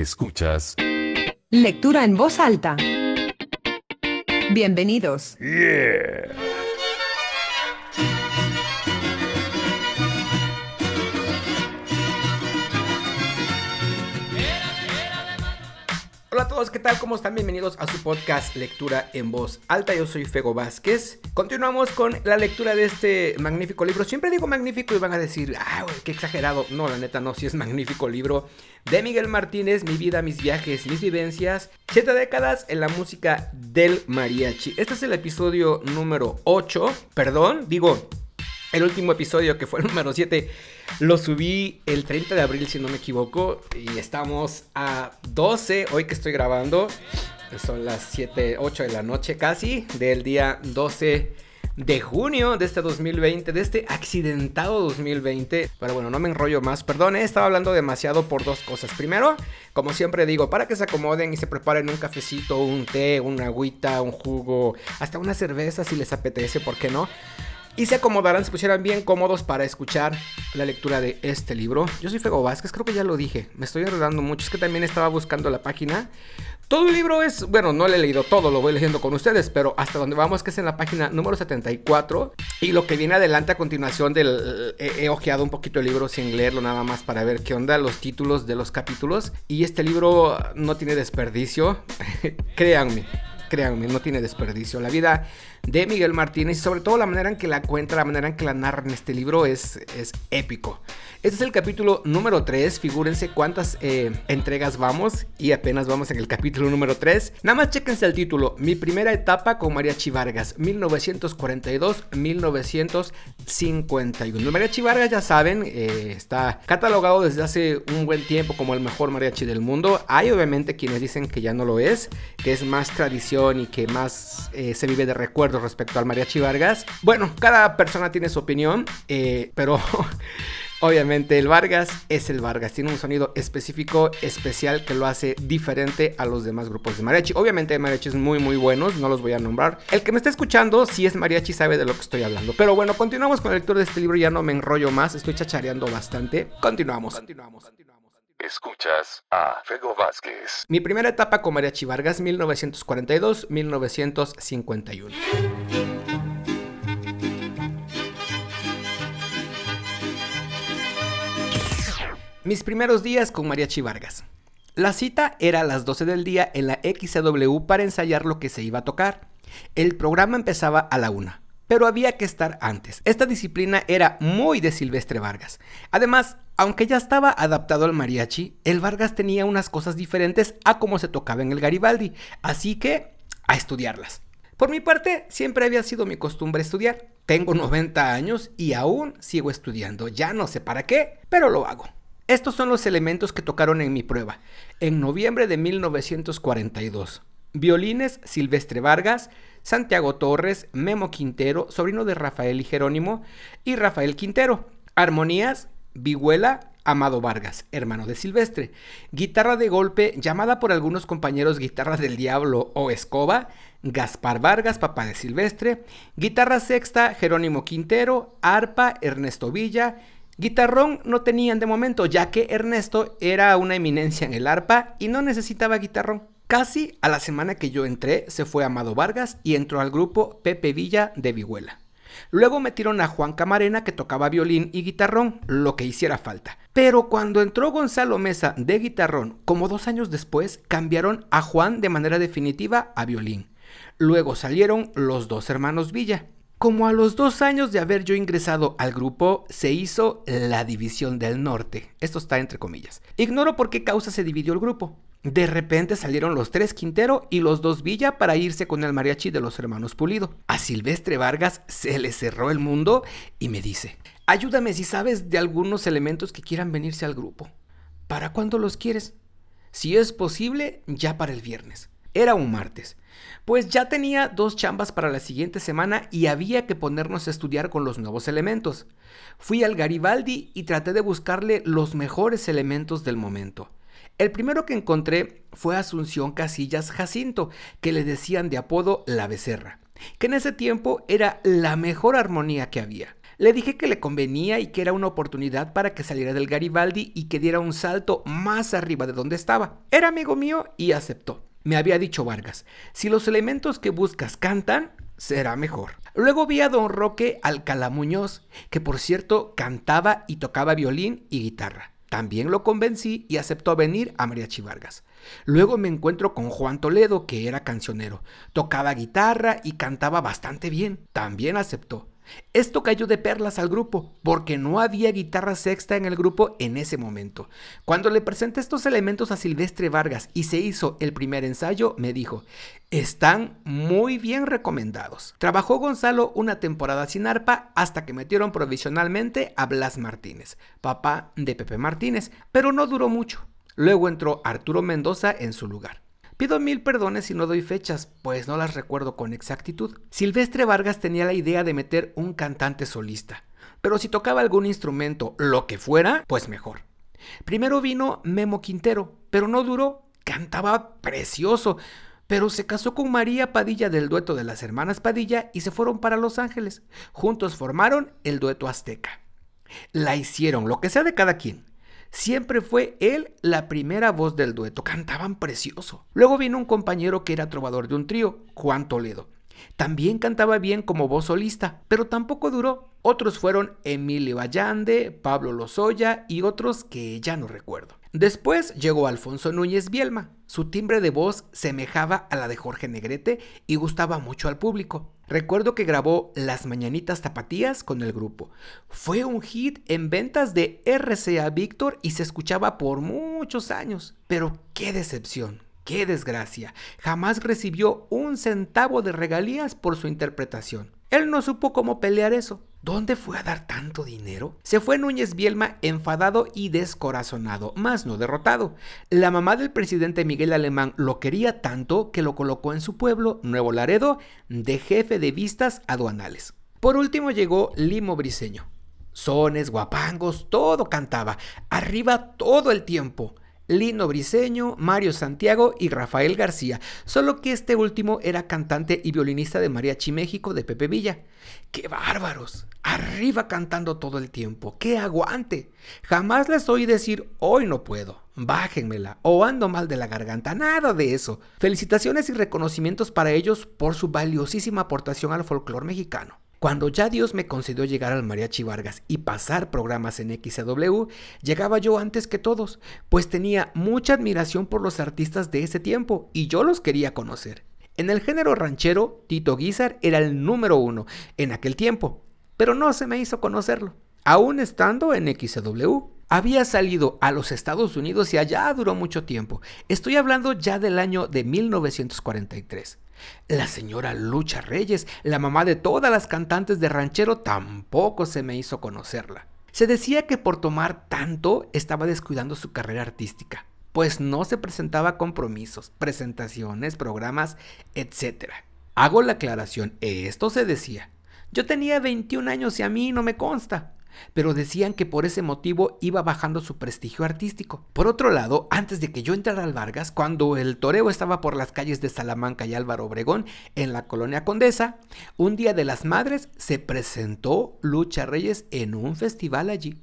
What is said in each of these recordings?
Escuchas. Lectura en voz alta. Bienvenidos. Hola a todos, ¿qué tal? ¿Cómo están? Bienvenidos a su podcast Lectura en Voz Alta. Yo soy Fego Vázquez. Continuamos con la lectura de este magnífico libro. Siempre digo magnífico y van a decir, ah, qué exagerado. No, la neta no, sí es magnífico libro de Miguel Martínez, Mi vida, mis viajes, mis vivencias. Siete décadas en la música del mariachi. Este es el episodio número 8. Perdón, digo, el último episodio, que fue el número 7, lo subí el 30 de abril, si no me equivoco. Y estamos a 12, hoy que estoy grabando. Son las 7, 8 de la noche casi, del día 12 de junio de este 2020, de este accidentado 2020. Pero bueno, no me enrollo más. Perdón, he estado hablando demasiado por dos cosas. Primero, como siempre digo, para que se acomoden y se preparen un cafecito, un té, una agüita, un jugo, hasta una cerveza si les apetece, ¿por qué no? Y se acomodarán, se pusieran bien cómodos para escuchar la lectura de este libro. Yo soy Fego Vázquez, creo que ya lo dije, me estoy enredando mucho, es que también estaba buscando la página. Todo el libro es, bueno, no lo he leído todo, lo voy leyendo con ustedes, pero hasta donde vamos que es en la página número 74 y lo que viene adelante a continuación del he, he ojeado un poquito el libro sin leerlo nada más para ver qué onda los títulos de los capítulos y este libro no tiene desperdicio, créanme créanme, no tiene desperdicio. La vida de Miguel Martínez y sobre todo la manera en que la cuenta, la manera en que la narra en este libro es, es épico. Este es el capítulo número 3, figúrense cuántas eh, entregas vamos y apenas vamos en el capítulo número 3. Nada más chequense el título, mi primera etapa con Mariachi Vargas, 1942-1951. Mariachi Vargas ya saben, eh, está catalogado desde hace un buen tiempo como el mejor mariachi del mundo. Hay obviamente quienes dicen que ya no lo es, que es más tradición y que más eh, se vive de recuerdo respecto al Mariachi Vargas. Bueno, cada persona tiene su opinión, eh, pero obviamente el Vargas es el Vargas. Tiene un sonido específico, especial, que lo hace diferente a los demás grupos de mariachi. Obviamente hay mariachis muy, muy buenos, no los voy a nombrar. El que me está escuchando, si es mariachi, sabe de lo que estoy hablando. Pero bueno, continuamos con la lectura de este libro, ya no me enrollo más, estoy chachareando bastante. Continuamos. Continuamos. Escuchas a Fego Vázquez. Mi primera etapa con Mariachi Vargas, 1942-1951. Mis primeros días con Mariachi Vargas. La cita era a las 12 del día en la XW para ensayar lo que se iba a tocar. El programa empezaba a la 1 pero había que estar antes. Esta disciplina era muy de Silvestre Vargas. Además, aunque ya estaba adaptado al mariachi, el Vargas tenía unas cosas diferentes a como se tocaba en el Garibaldi, así que a estudiarlas. Por mi parte, siempre había sido mi costumbre estudiar. Tengo 90 años y aún sigo estudiando. Ya no sé para qué, pero lo hago. Estos son los elementos que tocaron en mi prueba, en noviembre de 1942. Violines Silvestre Vargas, Santiago Torres, Memo Quintero, sobrino de Rafael y Jerónimo, y Rafael Quintero. Armonías, Vihuela, Amado Vargas, hermano de Silvestre. Guitarra de golpe, llamada por algunos compañeros guitarra del diablo o escoba, Gaspar Vargas, papá de Silvestre. Guitarra sexta, Jerónimo Quintero. Arpa, Ernesto Villa. Guitarrón no tenían de momento, ya que Ernesto era una eminencia en el arpa y no necesitaba guitarrón. Casi a la semana que yo entré, se fue Amado Vargas y entró al grupo Pepe Villa de Vihuela. Luego metieron a Juan Camarena que tocaba violín y guitarrón, lo que hiciera falta. Pero cuando entró Gonzalo Mesa de guitarrón, como dos años después, cambiaron a Juan de manera definitiva a violín. Luego salieron los dos hermanos Villa. Como a los dos años de haber yo ingresado al grupo, se hizo la División del Norte. Esto está entre comillas. Ignoro por qué causa se dividió el grupo. De repente salieron los tres Quintero y los dos Villa para irse con el mariachi de los hermanos Pulido. A Silvestre Vargas se le cerró el mundo y me dice, ayúdame si sabes de algunos elementos que quieran venirse al grupo. ¿Para cuándo los quieres? Si es posible, ya para el viernes. Era un martes. Pues ya tenía dos chambas para la siguiente semana y había que ponernos a estudiar con los nuevos elementos. Fui al Garibaldi y traté de buscarle los mejores elementos del momento. El primero que encontré fue Asunción Casillas Jacinto, que le decían de apodo La Becerra, que en ese tiempo era la mejor armonía que había. Le dije que le convenía y que era una oportunidad para que saliera del Garibaldi y que diera un salto más arriba de donde estaba. Era amigo mío y aceptó. Me había dicho Vargas, si los elementos que buscas cantan, será mejor. Luego vi a don Roque Alcalá Muñoz, que por cierto cantaba y tocaba violín y guitarra. También lo convencí y aceptó venir a Mariachi Vargas. Luego me encuentro con Juan Toledo, que era cancionero. Tocaba guitarra y cantaba bastante bien. También aceptó. Esto cayó de perlas al grupo, porque no había guitarra sexta en el grupo en ese momento. Cuando le presenté estos elementos a Silvestre Vargas y se hizo el primer ensayo, me dijo, están muy bien recomendados. Trabajó Gonzalo una temporada sin arpa hasta que metieron provisionalmente a Blas Martínez, papá de Pepe Martínez, pero no duró mucho. Luego entró Arturo Mendoza en su lugar. Pido mil perdones si no doy fechas, pues no las recuerdo con exactitud. Silvestre Vargas tenía la idea de meter un cantante solista, pero si tocaba algún instrumento, lo que fuera, pues mejor. Primero vino Memo Quintero, pero no duró, cantaba precioso, pero se casó con María Padilla del dueto de las hermanas Padilla y se fueron para Los Ángeles. Juntos formaron el dueto azteca. La hicieron, lo que sea de cada quien. Siempre fue él la primera voz del dueto, cantaban precioso. Luego vino un compañero que era trovador de un trío, Juan Toledo. También cantaba bien como voz solista, pero tampoco duró. Otros fueron Emilio Allande, Pablo Lozoya y otros que ya no recuerdo. Después llegó Alfonso Núñez Bielma. Su timbre de voz semejaba a la de Jorge Negrete y gustaba mucho al público. Recuerdo que grabó Las Mañanitas Tapatías con el grupo. Fue un hit en ventas de RCA Víctor y se escuchaba por muchos años. Pero qué decepción, qué desgracia. Jamás recibió un centavo de regalías por su interpretación. Él no supo cómo pelear eso. ¿Dónde fue a dar tanto dinero? Se fue Núñez Bielma enfadado y descorazonado, más no derrotado. La mamá del presidente Miguel Alemán lo quería tanto que lo colocó en su pueblo, Nuevo Laredo, de jefe de vistas aduanales. Por último llegó Limo Briseño. Sones, guapangos, todo cantaba, arriba todo el tiempo. Lino Briseño, Mario Santiago y Rafael García, solo que este último era cantante y violinista de Mariachi México de Pepe Villa. ¡Qué bárbaros! Arriba cantando todo el tiempo, ¡qué aguante! Jamás les oí decir, hoy no puedo, bájenmela o ando mal de la garganta, nada de eso. Felicitaciones y reconocimientos para ellos por su valiosísima aportación al folclore mexicano. Cuando ya Dios me concedió llegar al Mariachi Vargas y pasar programas en XW, llegaba yo antes que todos, pues tenía mucha admiración por los artistas de ese tiempo y yo los quería conocer. En el género ranchero, Tito Guizar era el número uno en aquel tiempo, pero no se me hizo conocerlo, aún estando en XW. Había salido a los Estados Unidos y allá duró mucho tiempo. Estoy hablando ya del año de 1943. La señora Lucha Reyes, la mamá de todas las cantantes de ranchero, tampoco se me hizo conocerla. Se decía que por tomar tanto estaba descuidando su carrera artística, pues no se presentaba compromisos, presentaciones, programas, etc. Hago la aclaración, esto se decía. Yo tenía 21 años y a mí no me consta pero decían que por ese motivo iba bajando su prestigio artístico. Por otro lado, antes de que yo entrara al Vargas, cuando el toreo estaba por las calles de Salamanca y Álvaro Obregón, en la colonia Condesa, un día de las madres se presentó Lucha Reyes en un festival allí.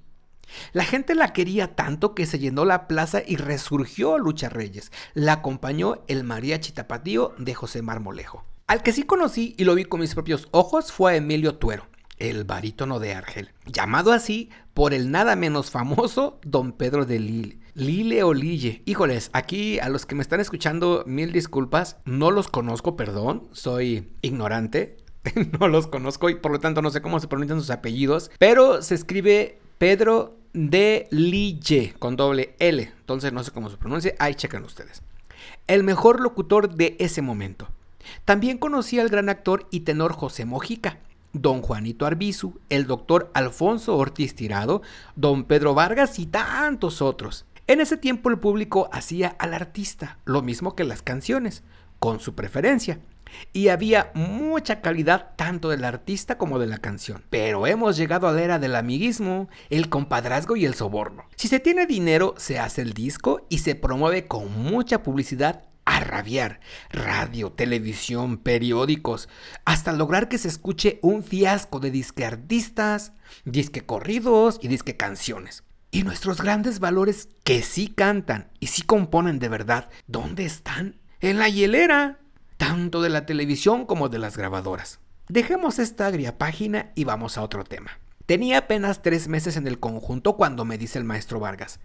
La gente la quería tanto que se llenó la plaza y resurgió Lucha Reyes. La acompañó el mariachi tapatío de José Marmolejo. Al que sí conocí y lo vi con mis propios ojos fue a Emilio Tuero el barítono de Argel, llamado así por el nada menos famoso Don Pedro de Lille. Lille o Lille. Híjoles, aquí a los que me están escuchando, mil disculpas, no los conozco, perdón, soy ignorante, no los conozco y por lo tanto no sé cómo se pronuncian sus apellidos, pero se escribe Pedro de Lille con doble L, entonces no sé cómo se pronuncia, ahí checan ustedes. El mejor locutor de ese momento. También conocí al gran actor y tenor José Mojica, don Juanito Arbizu, el doctor Alfonso Ortiz Tirado, don Pedro Vargas y tantos otros. En ese tiempo el público hacía al artista lo mismo que las canciones, con su preferencia. Y había mucha calidad tanto del artista como de la canción. Pero hemos llegado a la era del amiguismo, el compadrazgo y el soborno. Si se tiene dinero, se hace el disco y se promueve con mucha publicidad a rabiar. Radio, televisión, periódicos, hasta lograr que se escuche un fiasco de disque artistas, disque corridos y disque canciones. Y nuestros grandes valores que sí cantan y sí componen de verdad, ¿dónde están? En la hielera, tanto de la televisión como de las grabadoras. Dejemos esta agria página y vamos a otro tema. Tenía apenas tres meses en el conjunto cuando me dice el maestro Vargas.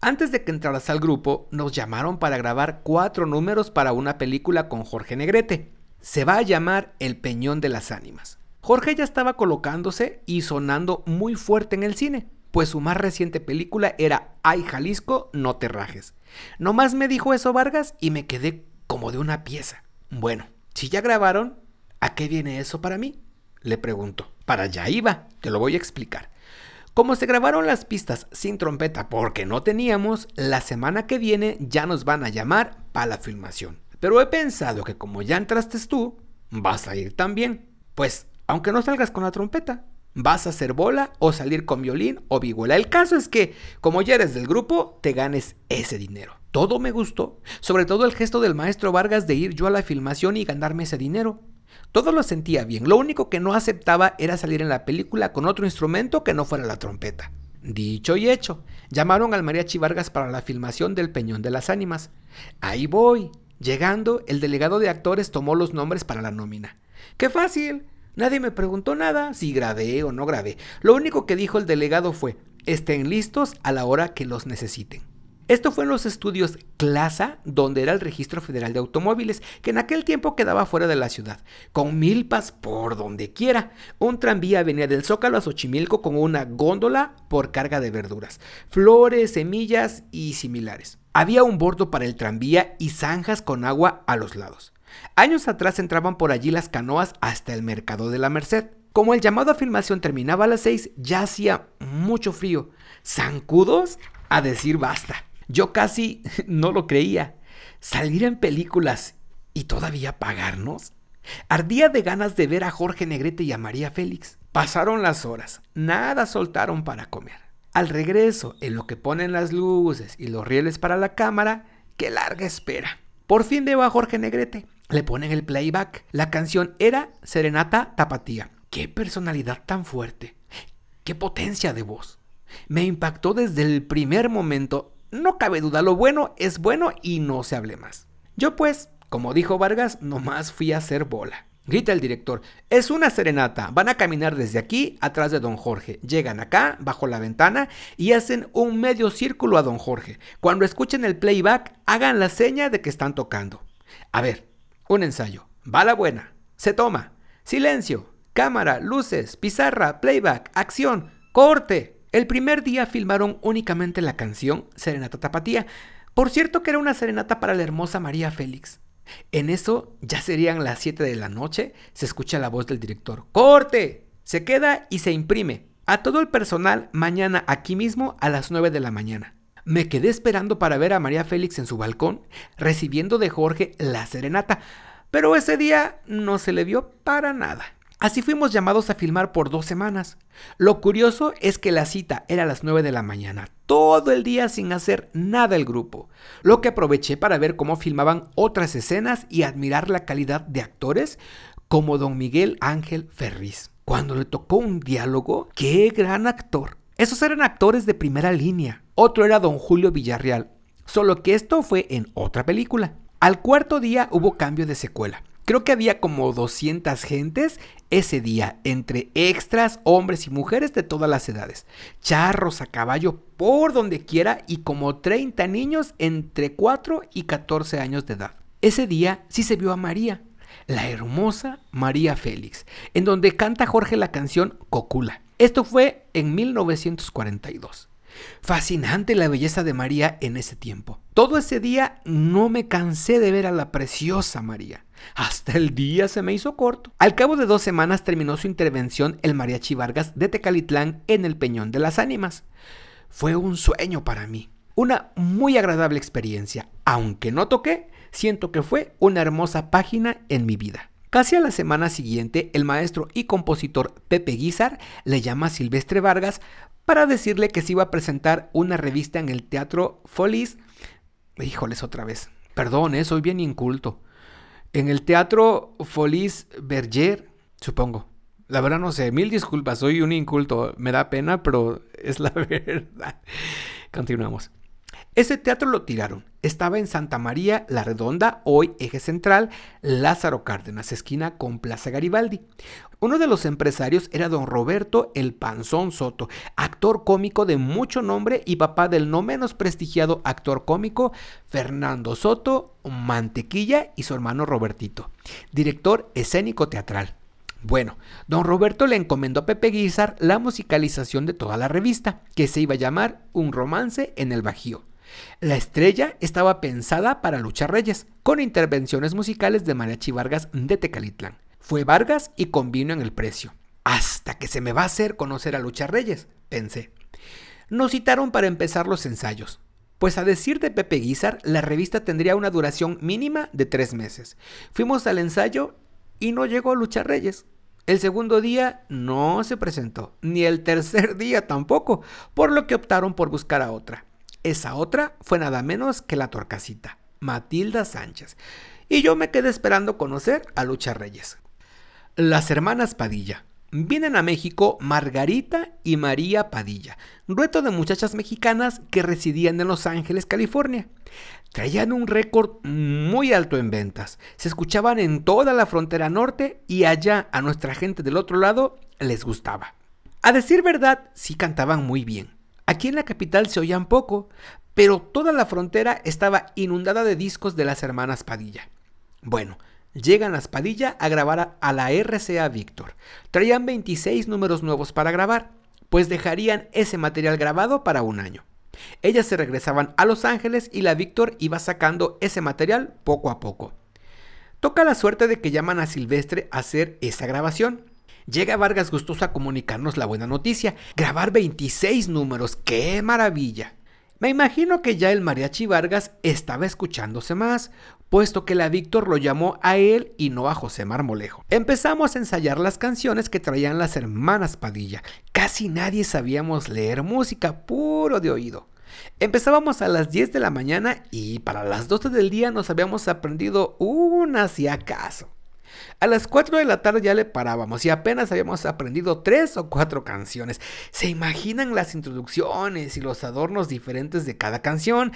Antes de que entraras al grupo, nos llamaron para grabar cuatro números para una película con Jorge Negrete. Se va a llamar El Peñón de las Ánimas. Jorge ya estaba colocándose y sonando muy fuerte en el cine, pues su más reciente película era Ay Jalisco, no te rajes. Nomás me dijo eso Vargas y me quedé como de una pieza. Bueno, si ya grabaron, ¿a qué viene eso para mí? Le pregunto. Para allá iba, te lo voy a explicar. Como se grabaron las pistas sin trompeta porque no teníamos, la semana que viene ya nos van a llamar para la filmación. Pero he pensado que como ya entraste tú, vas a ir también. Pues, aunque no salgas con la trompeta, vas a hacer bola o salir con violín o vihuela. El caso es que, como ya eres del grupo, te ganes ese dinero. Todo me gustó, sobre todo el gesto del maestro Vargas de ir yo a la filmación y ganarme ese dinero. Todo lo sentía bien, lo único que no aceptaba era salir en la película con otro instrumento que no fuera la trompeta. Dicho y hecho, llamaron al mariachi Vargas para la filmación del Peñón de las Ánimas. Ahí voy. Llegando, el delegado de actores tomó los nombres para la nómina. ¡Qué fácil! Nadie me preguntó nada si grabé o no grabé. Lo único que dijo el delegado fue, estén listos a la hora que los necesiten. Esto fue en los estudios Clasa, donde era el Registro Federal de Automóviles, que en aquel tiempo quedaba fuera de la ciudad, con milpas por donde quiera. Un tranvía venía del Zócalo a Xochimilco con una góndola por carga de verduras, flores, semillas y similares. Había un bordo para el tranvía y zanjas con agua a los lados. Años atrás entraban por allí las canoas hasta el mercado de la Merced. Como el llamado a filmación terminaba a las 6, ya hacía mucho frío. ¿Zancudos? A decir basta. Yo casi no lo creía. Salir en películas y todavía pagarnos. Ardía de ganas de ver a Jorge Negrete y a María Félix. Pasaron las horas, nada soltaron para comer. Al regreso, en lo que ponen las luces y los rieles para la cámara, qué larga espera. Por fin veo a Jorge Negrete. Le ponen el playback. La canción era Serenata Tapatía. Qué personalidad tan fuerte. Qué potencia de voz. Me impactó desde el primer momento no cabe duda, lo bueno es bueno y no se hable más. Yo pues, como dijo Vargas, nomás fui a hacer bola. Grita el director, es una serenata, van a caminar desde aquí atrás de don Jorge, llegan acá, bajo la ventana, y hacen un medio círculo a don Jorge. Cuando escuchen el playback, hagan la seña de que están tocando. A ver, un ensayo, va la buena, se toma, silencio, cámara, luces, pizarra, playback, acción, corte. El primer día filmaron únicamente la canción Serenata Tapatía. Por cierto que era una serenata para la hermosa María Félix. En eso ya serían las 7 de la noche, se escucha la voz del director. ¡Corte! Se queda y se imprime. A todo el personal mañana aquí mismo a las 9 de la mañana. Me quedé esperando para ver a María Félix en su balcón, recibiendo de Jorge la serenata, pero ese día no se le vio para nada. Así fuimos llamados a filmar por dos semanas. Lo curioso es que la cita era a las 9 de la mañana, todo el día sin hacer nada el grupo, lo que aproveché para ver cómo filmaban otras escenas y admirar la calidad de actores como don Miguel Ángel Ferriz. Cuando le tocó un diálogo, qué gran actor. Esos eran actores de primera línea. Otro era don Julio Villarreal, solo que esto fue en otra película. Al cuarto día hubo cambio de secuela. Creo que había como 200 gentes ese día, entre extras, hombres y mujeres de todas las edades, charros a caballo por donde quiera y como 30 niños entre 4 y 14 años de edad. Ese día sí se vio a María, la hermosa María Félix, en donde canta Jorge la canción Cocula. Esto fue en 1942. Fascinante la belleza de María en ese tiempo. Todo ese día no me cansé de ver a la preciosa María. Hasta el día se me hizo corto. Al cabo de dos semanas terminó su intervención el mariachi Vargas de Tecalitlán en el Peñón de las Ánimas. Fue un sueño para mí. Una muy agradable experiencia. Aunque no toqué, siento que fue una hermosa página en mi vida. Casi a la semana siguiente, el maestro y compositor Pepe Guizar le llama a Silvestre Vargas para decirle que se iba a presentar una revista en el Teatro Folies. Híjoles otra vez Perdón, eh, soy bien inculto. En el teatro Folies Berger, supongo. La verdad no sé, mil disculpas, soy un inculto. Me da pena, pero es la verdad. Continuamos. Ese teatro lo tiraron. Estaba en Santa María La Redonda, hoy eje central, Lázaro Cárdenas, esquina con Plaza Garibaldi. Uno de los empresarios era don Roberto El Panzón Soto, actor cómico de mucho nombre y papá del no menos prestigiado actor cómico Fernando Soto Mantequilla y su hermano Robertito, director escénico teatral. Bueno, don Roberto le encomendó a Pepe Guizar la musicalización de toda la revista, que se iba a llamar Un romance en el Bajío. La estrella estaba pensada para Lucha Reyes, con intervenciones musicales de Mariachi Vargas de Tecalitlán. Fue Vargas y convino en el precio. Hasta que se me va a hacer conocer a Lucha Reyes, pensé. Nos citaron para empezar los ensayos. Pues a decir de Pepe Guizar, la revista tendría una duración mínima de tres meses. Fuimos al ensayo y no llegó Lucha Reyes. El segundo día no se presentó, ni el tercer día tampoco, por lo que optaron por buscar a otra. Esa otra fue nada menos que la torcasita, Matilda Sánchez. Y yo me quedé esperando conocer a Lucha Reyes. Las hermanas Padilla. Vienen a México Margarita y María Padilla, dueto de muchachas mexicanas que residían en Los Ángeles, California. Traían un récord muy alto en ventas. Se escuchaban en toda la frontera norte y allá a nuestra gente del otro lado les gustaba. A decir verdad, sí cantaban muy bien. Aquí en la capital se oían poco, pero toda la frontera estaba inundada de discos de las hermanas Padilla. Bueno, llegan las Padilla a grabar a la RCA Víctor. Traían 26 números nuevos para grabar, pues dejarían ese material grabado para un año. Ellas se regresaban a Los Ángeles y la Víctor iba sacando ese material poco a poco. Toca la suerte de que llaman a Silvestre a hacer esa grabación. Llega Vargas gustoso a comunicarnos la buena noticia. Grabar 26 números, ¡qué maravilla! Me imagino que ya el mariachi Vargas estaba escuchándose más, puesto que la Víctor lo llamó a él y no a José Marmolejo. Empezamos a ensayar las canciones que traían las hermanas Padilla. Casi nadie sabíamos leer música, puro de oído. Empezábamos a las 10 de la mañana y para las 12 del día nos habíamos aprendido una si acaso. A las 4 de la tarde ya le parábamos y apenas habíamos aprendido tres o cuatro canciones. ¿Se imaginan las introducciones y los adornos diferentes de cada canción?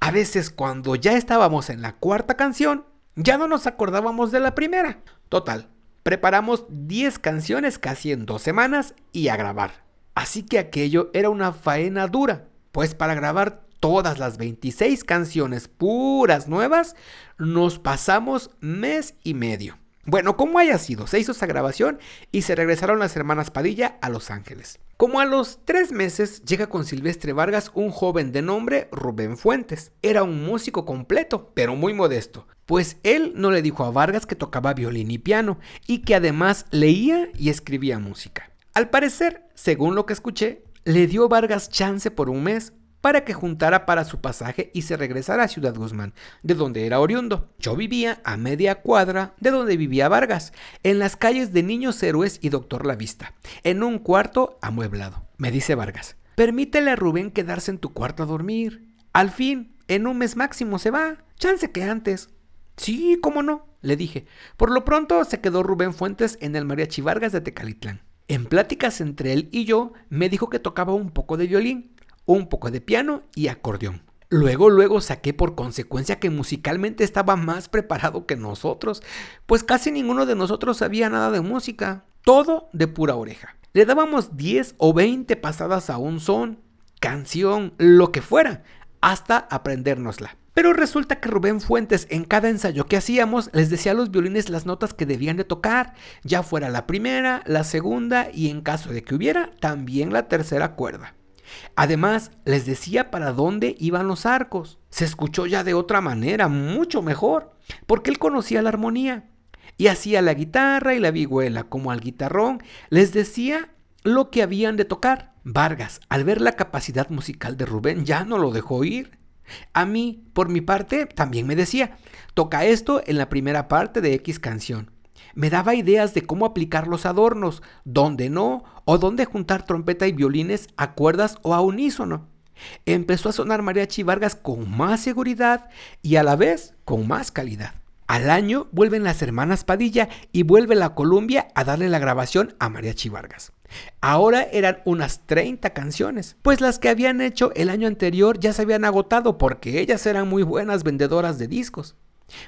A veces cuando ya estábamos en la cuarta canción, ya no nos acordábamos de la primera. Total, preparamos 10 canciones casi en dos semanas y a grabar. Así que aquello era una faena dura, pues para grabar todas las 26 canciones puras nuevas, nos pasamos mes y medio. Bueno, como haya sido, se hizo esa grabación y se regresaron las hermanas Padilla a Los Ángeles. Como a los tres meses llega con Silvestre Vargas un joven de nombre Rubén Fuentes. Era un músico completo, pero muy modesto, pues él no le dijo a Vargas que tocaba violín y piano y que además leía y escribía música. Al parecer, según lo que escuché, le dio Vargas chance por un mes para que juntara para su pasaje y se regresara a Ciudad Guzmán, de donde era oriundo. Yo vivía a media cuadra de donde vivía Vargas, en las calles de Niños Héroes y Doctor La Vista, en un cuarto amueblado. Me dice Vargas, permítele a Rubén quedarse en tu cuarto a dormir. Al fin, en un mes máximo se va. Chance que antes. Sí, cómo no, le dije. Por lo pronto se quedó Rubén Fuentes en el Mariachi Vargas de Tecalitlán. En pláticas entre él y yo, me dijo que tocaba un poco de violín, un poco de piano y acordeón. Luego, luego saqué por consecuencia que musicalmente estaba más preparado que nosotros, pues casi ninguno de nosotros sabía nada de música, todo de pura oreja. Le dábamos 10 o 20 pasadas a un son, canción, lo que fuera, hasta aprendérnosla. Pero resulta que Rubén Fuentes en cada ensayo que hacíamos les decía a los violines las notas que debían de tocar, ya fuera la primera, la segunda y en caso de que hubiera, también la tercera cuerda. Además, les decía para dónde iban los arcos. Se escuchó ya de otra manera, mucho mejor, porque él conocía la armonía. Y hacía la guitarra y la vihuela como al guitarrón, les decía lo que habían de tocar. Vargas, al ver la capacidad musical de Rubén, ya no lo dejó ir. A mí, por mi parte, también me decía, toca esto en la primera parte de X canción me daba ideas de cómo aplicar los adornos, dónde no, o dónde juntar trompeta y violines a cuerdas o a unísono. Empezó a sonar Mariachi Vargas con más seguridad y a la vez con más calidad. Al año vuelven las hermanas Padilla y vuelve la Columbia a darle la grabación a Mariachi Vargas. Ahora eran unas 30 canciones, pues las que habían hecho el año anterior ya se habían agotado porque ellas eran muy buenas vendedoras de discos.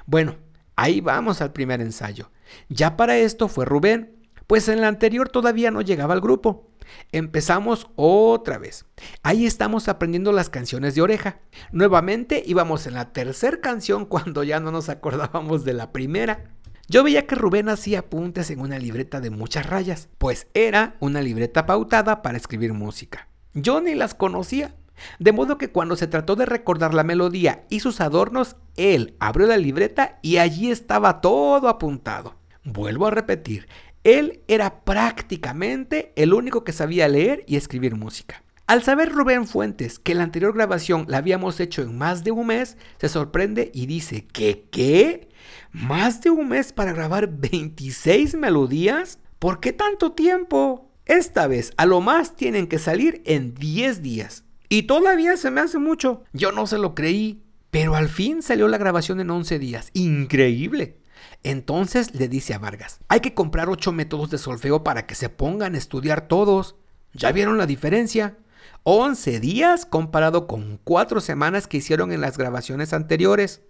Bueno, ahí vamos al primer ensayo. Ya para esto fue Rubén, pues en la anterior todavía no llegaba al grupo. Empezamos otra vez. Ahí estamos aprendiendo las canciones de oreja. Nuevamente íbamos en la tercera canción cuando ya no nos acordábamos de la primera. Yo veía que Rubén hacía apuntes en una libreta de muchas rayas, pues era una libreta pautada para escribir música. Yo ni las conocía. De modo que cuando se trató de recordar la melodía y sus adornos, él abrió la libreta y allí estaba todo apuntado. Vuelvo a repetir, él era prácticamente el único que sabía leer y escribir música. Al saber Rubén Fuentes que la anterior grabación la habíamos hecho en más de un mes, se sorprende y dice, ¿qué qué? ¿Más de un mes para grabar 26 melodías? ¿Por qué tanto tiempo? Esta vez a lo más tienen que salir en 10 días. Y todavía se me hace mucho. Yo no se lo creí. Pero al fin salió la grabación en 11 días. Increíble. Entonces le dice a Vargas, hay que comprar ocho métodos de solfeo para que se pongan a estudiar todos. ¿Ya vieron la diferencia? 11 días comparado con 4 semanas que hicieron en las grabaciones anteriores.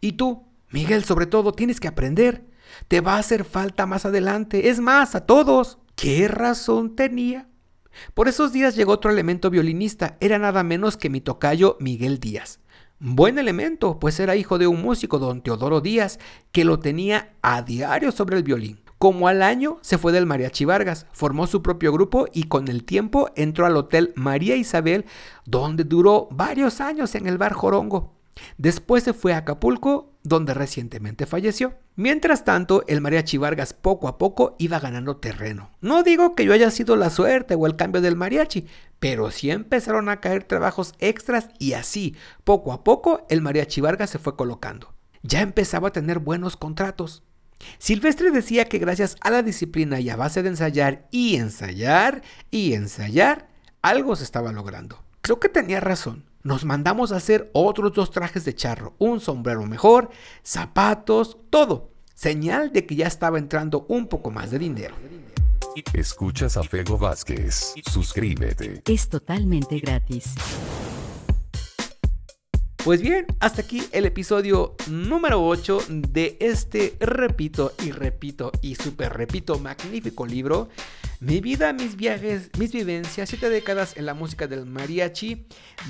Y tú, Miguel, sobre todo, tienes que aprender. Te va a hacer falta más adelante. Es más, a todos. ¿Qué razón tenía? Por esos días llegó otro elemento violinista. Era nada menos que mi tocayo Miguel Díaz. Buen elemento, pues era hijo de un músico, don Teodoro Díaz, que lo tenía a diario sobre el violín. Como al año se fue del Mariachi Vargas, formó su propio grupo y con el tiempo entró al Hotel María Isabel, donde duró varios años en el bar Jorongo. Después se fue a Acapulco, donde recientemente falleció. Mientras tanto, el mariachi Vargas poco a poco iba ganando terreno. No digo que yo haya sido la suerte o el cambio del mariachi, pero sí empezaron a caer trabajos extras y así, poco a poco, el mariachi Vargas se fue colocando. Ya empezaba a tener buenos contratos. Silvestre decía que gracias a la disciplina y a base de ensayar y ensayar y ensayar, algo se estaba logrando. Creo que tenía razón. Nos mandamos a hacer otros dos trajes de charro, un sombrero mejor, zapatos, todo. Señal de que ya estaba entrando un poco más de dinero. Escuchas a Fego Vázquez. Suscríbete. Es totalmente gratis. Pues bien, hasta aquí el episodio número 8 de este, repito y repito y super repito, magnífico libro. Mi vida, mis viajes, mis vivencias, siete décadas en la música del mariachi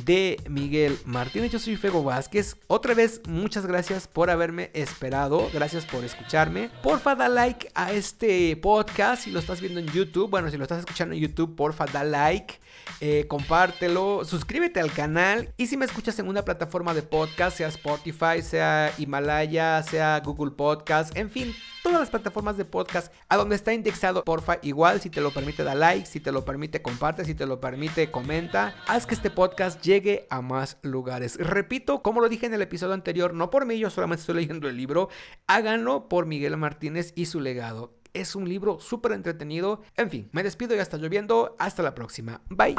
de Miguel Martínez. Yo soy Fego Vázquez. Otra vez, muchas gracias por haberme esperado. Gracias por escucharme. Porfa, da like a este podcast si lo estás viendo en YouTube. Bueno, si lo estás escuchando en YouTube, porfa, da like. Eh, compártelo, suscríbete al canal y si me escuchas en una plataforma de podcast, sea Spotify, sea Himalaya, sea Google Podcast, en fin, todas las plataformas de podcast a donde está indexado, porfa, igual si te lo permite da like, si te lo permite comparte, si te lo permite comenta, haz que este podcast llegue a más lugares. Repito, como lo dije en el episodio anterior, no por mí, yo solamente estoy leyendo el libro, háganlo por Miguel Martínez y su legado. Es un libro súper entretenido. En fin, me despido y hasta lloviendo. Hasta la próxima. Bye.